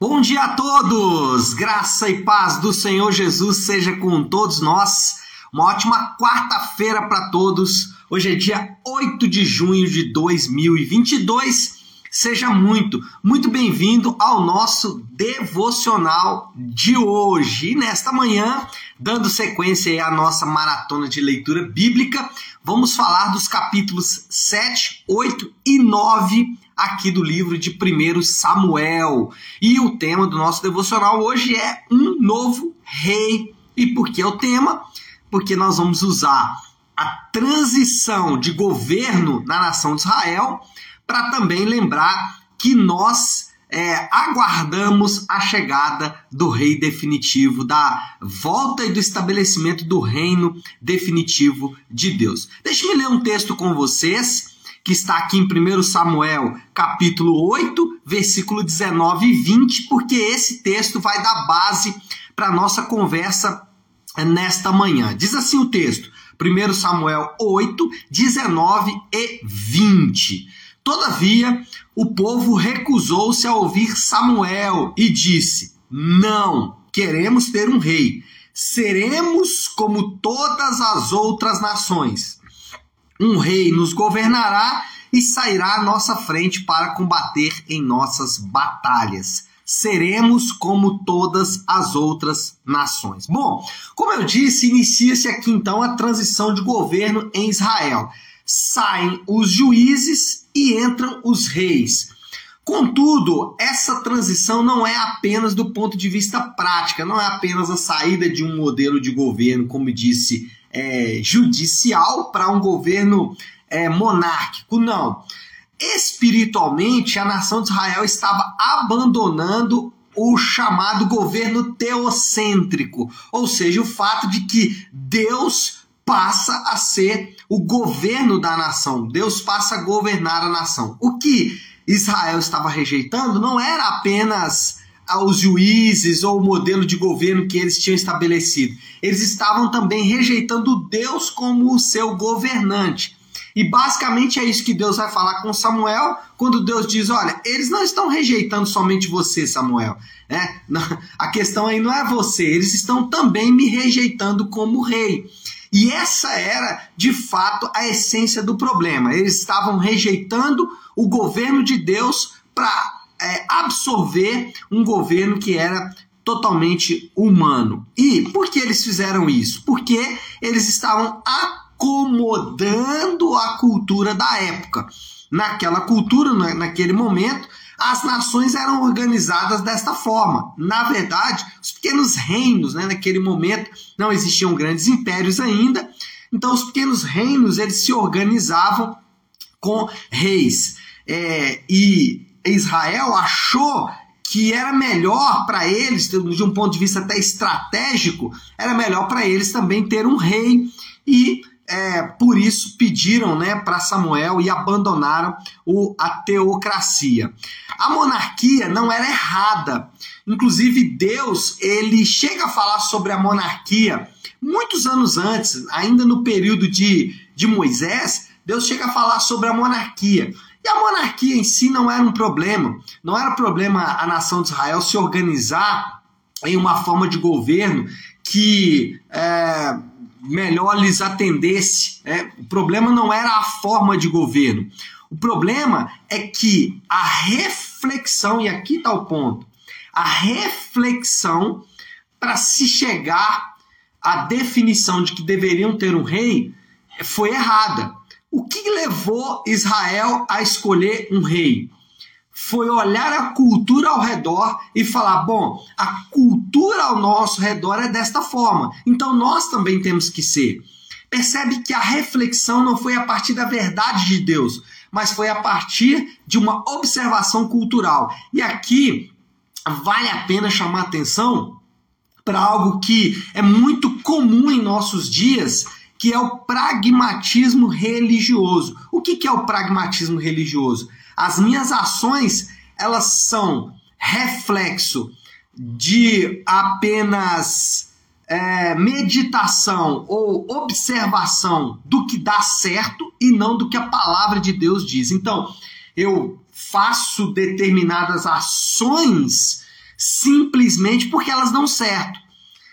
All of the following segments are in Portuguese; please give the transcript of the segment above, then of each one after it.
Bom dia a todos! Graça e paz do Senhor Jesus seja com todos nós. Uma ótima quarta-feira para todos. Hoje é dia 8 de junho de 2022. Seja muito, muito bem-vindo ao nosso devocional de hoje. E nesta manhã, dando sequência à nossa maratona de leitura bíblica, vamos falar dos capítulos 7, 8 e 9 aqui do livro de 1 Samuel. E o tema do nosso devocional hoje é um novo rei. E por que é o tema? Porque nós vamos usar a transição de governo na nação de Israel para também lembrar que nós é, aguardamos a chegada do rei definitivo, da volta e do estabelecimento do reino definitivo de Deus. Deixe-me ler um texto com vocês que está aqui em 1 Samuel, capítulo 8, versículo 19 e 20, porque esse texto vai dar base para a nossa conversa nesta manhã. Diz assim o texto, 1 Samuel 8, 19 e 20. Todavia, o povo recusou-se a ouvir Samuel e disse: Não, queremos ter um rei. Seremos como todas as outras nações um rei nos governará e sairá à nossa frente para combater em nossas batalhas. Seremos como todas as outras nações. Bom, como eu disse, inicia-se aqui então a transição de governo em Israel. Saem os juízes e entram os reis. Contudo, essa transição não é apenas do ponto de vista prática, não é apenas a saída de um modelo de governo, como disse é, judicial para um governo é, monárquico, não. Espiritualmente, a nação de Israel estava abandonando o chamado governo teocêntrico, ou seja, o fato de que Deus passa a ser o governo da nação, Deus passa a governar a nação. O que Israel estava rejeitando não era apenas aos juízes ou o modelo de governo que eles tinham estabelecido. Eles estavam também rejeitando Deus como o seu governante. E basicamente é isso que Deus vai falar com Samuel quando Deus diz: Olha, eles não estão rejeitando somente você, Samuel. Né? A questão aí não é você, eles estão também me rejeitando como rei. E essa era, de fato, a essência do problema. Eles estavam rejeitando o governo de Deus para é, absorver um governo que era totalmente humano. E por que eles fizeram isso? Porque eles estavam acomodando a cultura da época. Naquela cultura, naquele momento, as nações eram organizadas desta forma. Na verdade, os pequenos reinos, né, naquele momento, não existiam grandes impérios ainda. Então, os pequenos reinos eles se organizavam com reis. É, e Israel achou que era melhor para eles, de um ponto de vista até estratégico, era melhor para eles também ter um rei e é, por isso pediram né, para Samuel e abandonaram o, a teocracia. A monarquia não era errada. Inclusive, Deus ele chega a falar sobre a monarquia muitos anos antes, ainda no período de, de Moisés, Deus chega a falar sobre a monarquia. E a monarquia em si não era um problema. Não era problema a nação de Israel se organizar em uma forma de governo que é, melhor lhes atendesse. É. O problema não era a forma de governo. O problema é que a reflexão, e aqui está o ponto, a reflexão para se chegar à definição de que deveriam ter um rei foi errada. O que levou Israel a escolher um rei? Foi olhar a cultura ao redor e falar: bom, a cultura ao nosso redor é desta forma, então nós também temos que ser. Percebe que a reflexão não foi a partir da verdade de Deus, mas foi a partir de uma observação cultural. E aqui vale a pena chamar atenção para algo que é muito comum em nossos dias que é o pragmatismo religioso. O que, é o pragmatismo religioso? As minhas ações elas são reflexo de apenas é, meditação ou observação do que dá certo e não do que a palavra de Deus diz. Então, eu faço determinadas ações simplesmente porque elas dão certo.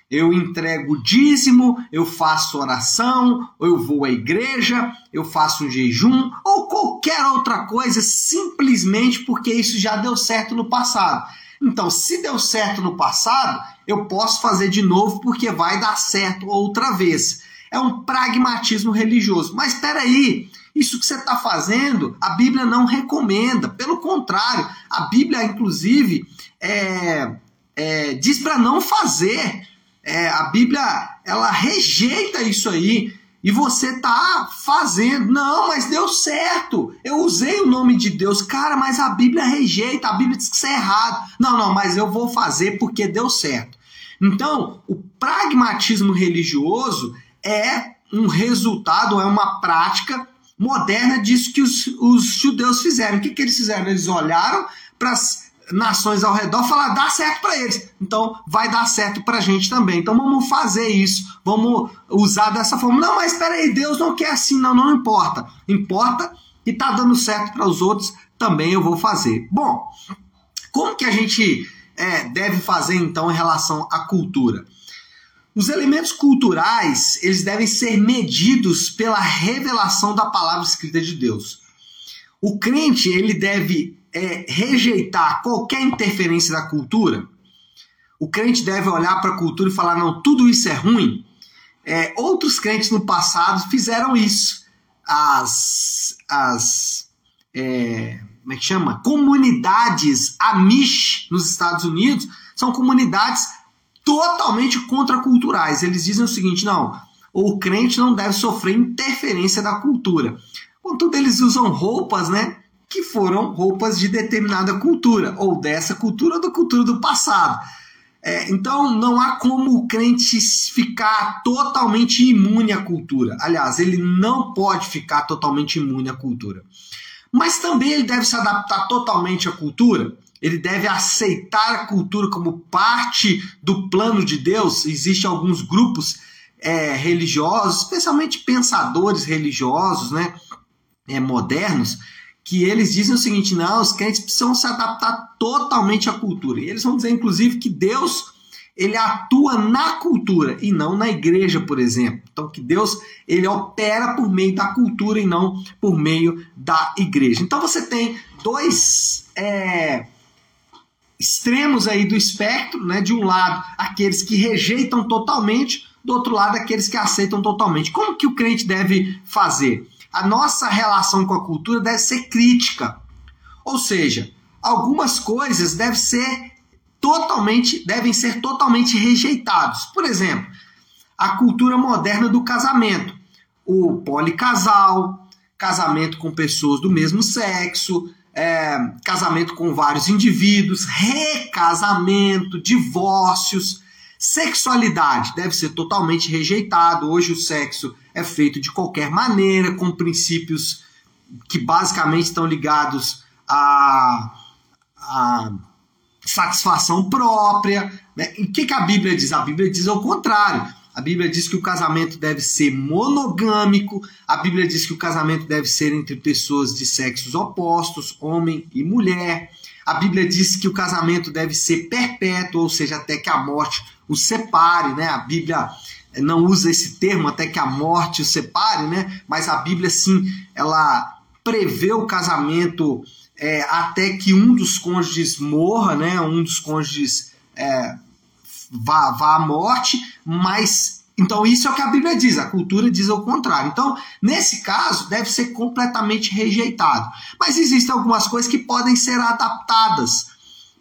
Eu entrego dízimo, eu faço oração, eu vou à igreja, eu faço um jejum, ou qualquer outra coisa, simplesmente porque isso já deu certo no passado. Então, se deu certo no passado, eu posso fazer de novo porque vai dar certo outra vez. É um pragmatismo religioso. Mas espera aí, isso que você está fazendo, a Bíblia não recomenda. Pelo contrário, a Bíblia, inclusive, é, é, diz para não fazer. É, a Bíblia ela rejeita isso aí e você tá fazendo. Não, mas deu certo. Eu usei o nome de Deus. Cara, mas a Bíblia rejeita, a Bíblia diz que isso é errado. Não, não, mas eu vou fazer porque deu certo. Então, o pragmatismo religioso é um resultado, é uma prática moderna disso que os, os judeus fizeram. O que, que eles fizeram? Eles olharam para as nações ao redor falaram: dá certo para eles, então vai dar certo para a gente também. Então vamos fazer isso, vamos usar dessa forma. Não, mas espera aí, Deus não quer assim, não, não importa. Importa e está dando certo para os outros, também eu vou fazer. Bom, como que a gente é, deve fazer então em relação à cultura? Os elementos culturais, eles devem ser medidos pela revelação da palavra escrita de Deus. O crente, ele deve é, rejeitar qualquer interferência da cultura. O crente deve olhar para a cultura e falar: não, tudo isso é ruim. É, outros crentes no passado fizeram isso. As, as é, como é que chama? Comunidades Amish nos Estados Unidos são comunidades totalmente contraculturais. Eles dizem o seguinte: não, o crente não deve sofrer interferência da cultura. Contudo, eles usam roupas, né? Que foram roupas de determinada cultura, ou dessa cultura ou da cultura do passado. É, então, não há como o crente ficar totalmente imune à cultura. Aliás, ele não pode ficar totalmente imune à cultura. Mas também ele deve se adaptar totalmente à cultura ele deve aceitar a cultura como parte do plano de Deus. Existem alguns grupos é, religiosos, especialmente pensadores religiosos, né, é, modernos, que eles dizem o seguinte: não, os crentes precisam se adaptar totalmente à cultura. E eles vão dizer, inclusive, que Deus ele atua na cultura e não na igreja, por exemplo. Então, que Deus ele opera por meio da cultura e não por meio da igreja. Então, você tem dois é, extremos aí do espectro, né? De um lado, aqueles que rejeitam totalmente, do outro lado, aqueles que aceitam totalmente. Como que o crente deve fazer? A nossa relação com a cultura deve ser crítica. Ou seja, algumas coisas devem ser totalmente devem ser totalmente rejeitados. Por exemplo, a cultura moderna do casamento, o policasal, casamento com pessoas do mesmo sexo, é, casamento com vários indivíduos, recasamento, divórcios, sexualidade deve ser totalmente rejeitado. Hoje o sexo é feito de qualquer maneira, com princípios que basicamente estão ligados à, à satisfação própria. Né? E o que, que a Bíblia diz? A Bíblia diz ao contrário. A Bíblia diz que o casamento deve ser monogâmico, a Bíblia diz que o casamento deve ser entre pessoas de sexos opostos, homem e mulher. A Bíblia diz que o casamento deve ser perpétuo, ou seja, até que a morte os separe, né? A Bíblia não usa esse termo até que a morte os separe, né? Mas a Bíblia sim, ela prevê o casamento é, até que um dos cônjuges morra, né? Um dos cônjuges é, vá, vá à morte, mas então isso é o que a Bíblia diz, a cultura diz o contrário. Então, nesse caso, deve ser completamente rejeitado. Mas existem algumas coisas que podem ser adaptadas.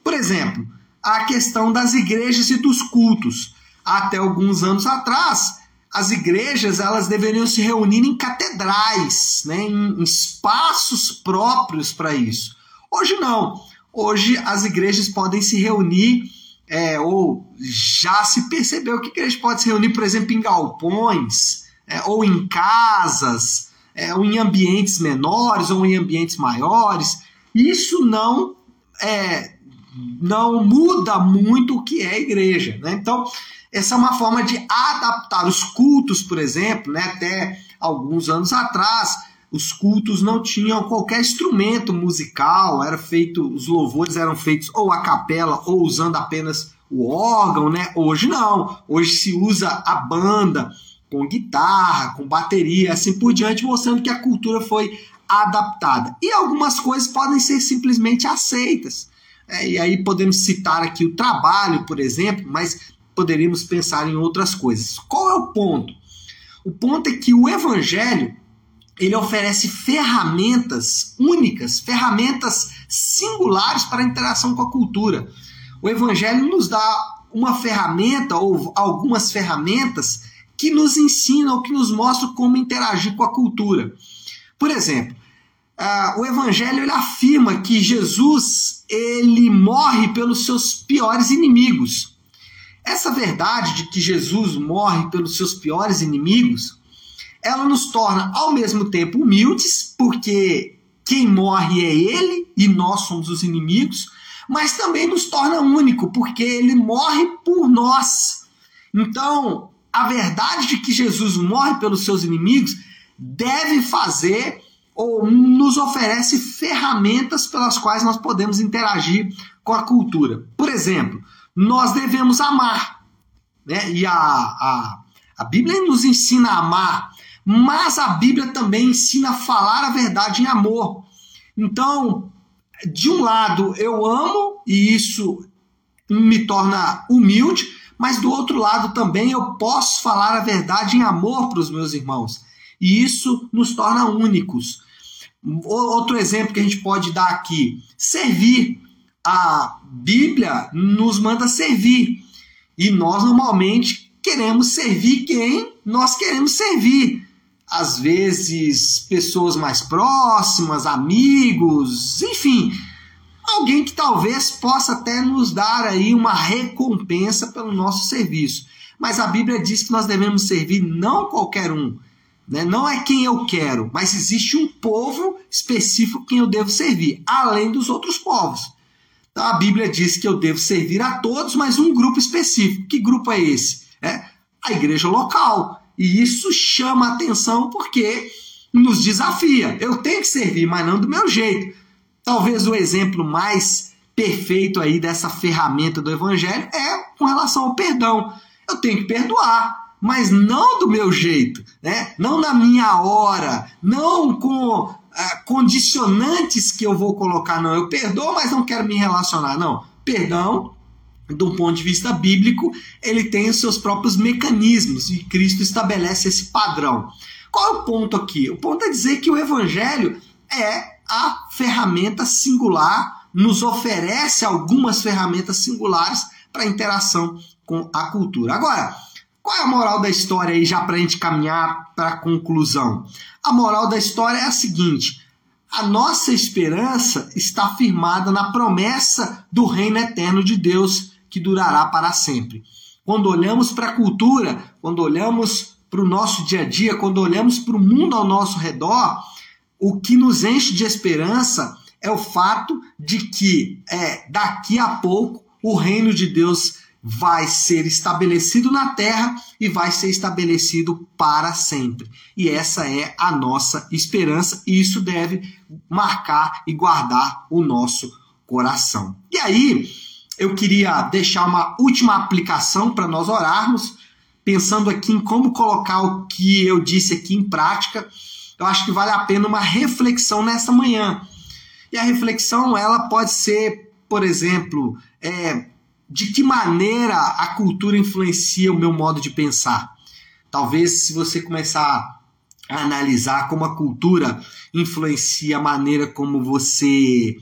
Por exemplo, a questão das igrejas e dos cultos. Até alguns anos atrás, as igrejas elas deveriam se reunir em catedrais, né, em espaços próprios para isso. Hoje não. Hoje as igrejas podem se reunir é, ou já se percebeu que a igreja pode se reunir, por exemplo, em galpões, é, ou em casas, é, ou em ambientes menores, ou em ambientes maiores. Isso não é, não muda muito o que é igreja. Né? Então, essa é uma forma de adaptar os cultos, por exemplo, né? até alguns anos atrás, os cultos não tinham qualquer instrumento musical, era feito, os louvores eram feitos ou a capela ou usando apenas o órgão, né? Hoje não, hoje se usa a banda com guitarra, com bateria, assim por diante, mostrando que a cultura foi adaptada. E algumas coisas podem ser simplesmente aceitas. É, e aí podemos citar aqui o trabalho, por exemplo, mas poderíamos pensar em outras coisas. Qual é o ponto? O ponto é que o evangelho ele oferece ferramentas únicas, ferramentas singulares para a interação com a cultura. O evangelho nos dá uma ferramenta ou algumas ferramentas que nos ensinam, que nos mostram como interagir com a cultura. Por exemplo, uh, o Evangelho ele afirma que Jesus ele morre pelos seus piores inimigos. Essa verdade de que Jesus morre pelos seus piores inimigos, ela nos torna ao mesmo tempo humildes, porque quem morre é ele e nós somos os inimigos, mas também nos torna único, porque ele morre por nós. Então, a verdade de que Jesus morre pelos seus inimigos deve fazer ou nos oferece ferramentas pelas quais nós podemos interagir com a cultura. Por exemplo, nós devemos amar. Né? E a, a, a Bíblia nos ensina a amar, mas a Bíblia também ensina a falar a verdade em amor. Então, de um lado, eu amo e isso me torna humilde, mas do outro lado também eu posso falar a verdade em amor para os meus irmãos. E isso nos torna únicos. Outro exemplo que a gente pode dar aqui: servir. A Bíblia nos manda servir. E nós normalmente queremos servir quem nós queremos servir. Às vezes, pessoas mais próximas, amigos, enfim, alguém que talvez possa até nos dar aí uma recompensa pelo nosso serviço. Mas a Bíblia diz que nós devemos servir não qualquer um, né? não é quem eu quero, mas existe um povo específico quem eu devo servir, além dos outros povos. Então a Bíblia diz que eu devo servir a todos, mas um grupo específico. Que grupo é esse? É a igreja local. E isso chama atenção porque nos desafia. Eu tenho que servir, mas não do meu jeito. Talvez o exemplo mais perfeito aí dessa ferramenta do evangelho é com relação ao perdão. Eu tenho que perdoar, mas não do meu jeito, né? Não na minha hora, não com ah, condicionantes que eu vou colocar, não. Eu perdoo, mas não quero me relacionar, não. Perdão, do ponto de vista bíblico, ele tem os seus próprios mecanismos e Cristo estabelece esse padrão. Qual é o ponto aqui? O ponto é dizer que o evangelho é a ferramenta singular nos oferece algumas ferramentas singulares para interação com a cultura. Agora, qual é a moral da história aí, já para a gente caminhar para a conclusão? A moral da história é a seguinte: a nossa esperança está firmada na promessa do reino eterno de Deus que durará para sempre. Quando olhamos para a cultura, quando olhamos para o nosso dia a dia, quando olhamos para o mundo ao nosso redor, o que nos enche de esperança é o fato de que é, daqui a pouco o reino de Deus vai ser estabelecido na terra e vai ser estabelecido para sempre. E essa é a nossa esperança, e isso deve marcar e guardar o nosso coração. E aí, eu queria deixar uma última aplicação para nós orarmos, pensando aqui em como colocar o que eu disse aqui em prática eu acho que vale a pena uma reflexão nessa manhã. E a reflexão ela pode ser, por exemplo, é, de que maneira a cultura influencia o meu modo de pensar. Talvez se você começar a analisar como a cultura influencia a maneira como você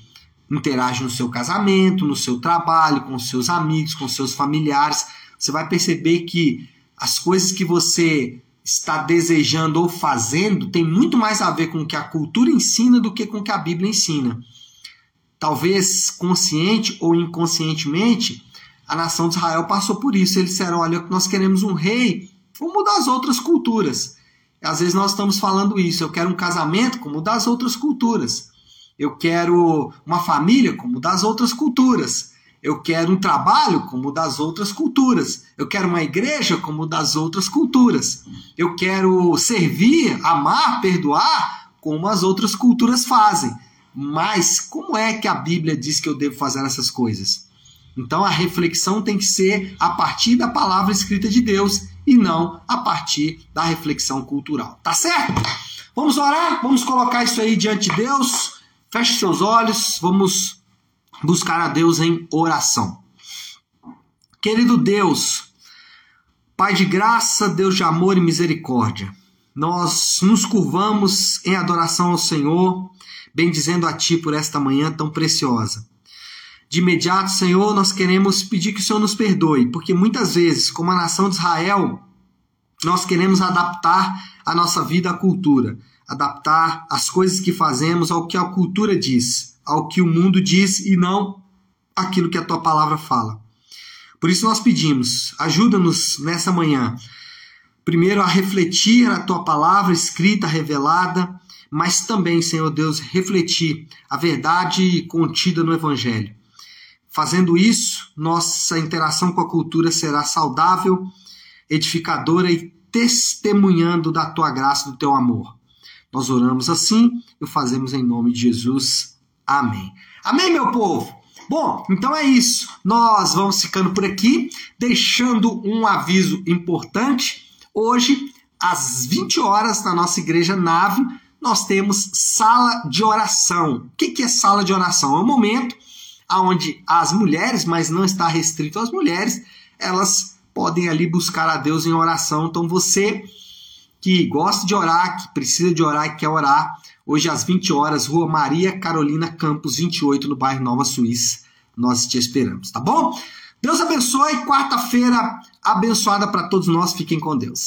interage no seu casamento, no seu trabalho, com seus amigos, com seus familiares, você vai perceber que as coisas que você está desejando ou fazendo tem muito mais a ver com o que a cultura ensina do que com o que a Bíblia ensina. Talvez consciente ou inconscientemente, a nação de Israel passou por isso. Eles disseram: olha, nós queremos um rei como das outras culturas. Às vezes nós estamos falando isso. Eu quero um casamento como das outras culturas. Eu quero uma família como das outras culturas. Eu quero um trabalho como das outras culturas. Eu quero uma igreja como das outras culturas. Eu quero servir, amar, perdoar como as outras culturas fazem. Mas como é que a Bíblia diz que eu devo fazer essas coisas? Então a reflexão tem que ser a partir da palavra escrita de Deus e não a partir da reflexão cultural. Tá certo? Vamos orar? Vamos colocar isso aí diante de Deus. Feche seus olhos, vamos buscar a Deus em oração. Querido Deus, Pai de graça, Deus de amor e misericórdia, nós nos curvamos em adoração ao Senhor, bendizendo a Ti por esta manhã tão preciosa. De imediato, Senhor, nós queremos pedir que o Senhor nos perdoe, porque muitas vezes, como a nação de Israel, nós queremos adaptar a nossa vida à cultura, adaptar as coisas que fazemos ao que a cultura diz, ao que o mundo diz e não aquilo que a tua palavra fala. Por isso nós pedimos, ajuda-nos nessa manhã, primeiro a refletir a tua palavra escrita, revelada, mas também, Senhor Deus, refletir a verdade contida no Evangelho. Fazendo isso, nossa interação com a cultura será saudável, edificadora e testemunhando da tua graça, do teu amor. Nós oramos assim e fazemos em nome de Jesus. Amém. Amém, meu povo? Bom, então é isso. Nós vamos ficando por aqui, deixando um aviso importante. Hoje, às 20 horas, na nossa igreja nave, nós temos sala de oração. O que é sala de oração? É um momento onde as mulheres, mas não está restrito às mulheres, elas podem ali buscar a Deus em oração. Então você que gosta de orar, que precisa de orar e quer orar, hoje às 20 horas, Rua Maria Carolina Campos 28, no bairro Nova Suíça. Nós te esperamos, tá bom? Deus abençoe. Quarta-feira abençoada para todos nós. Fiquem com Deus.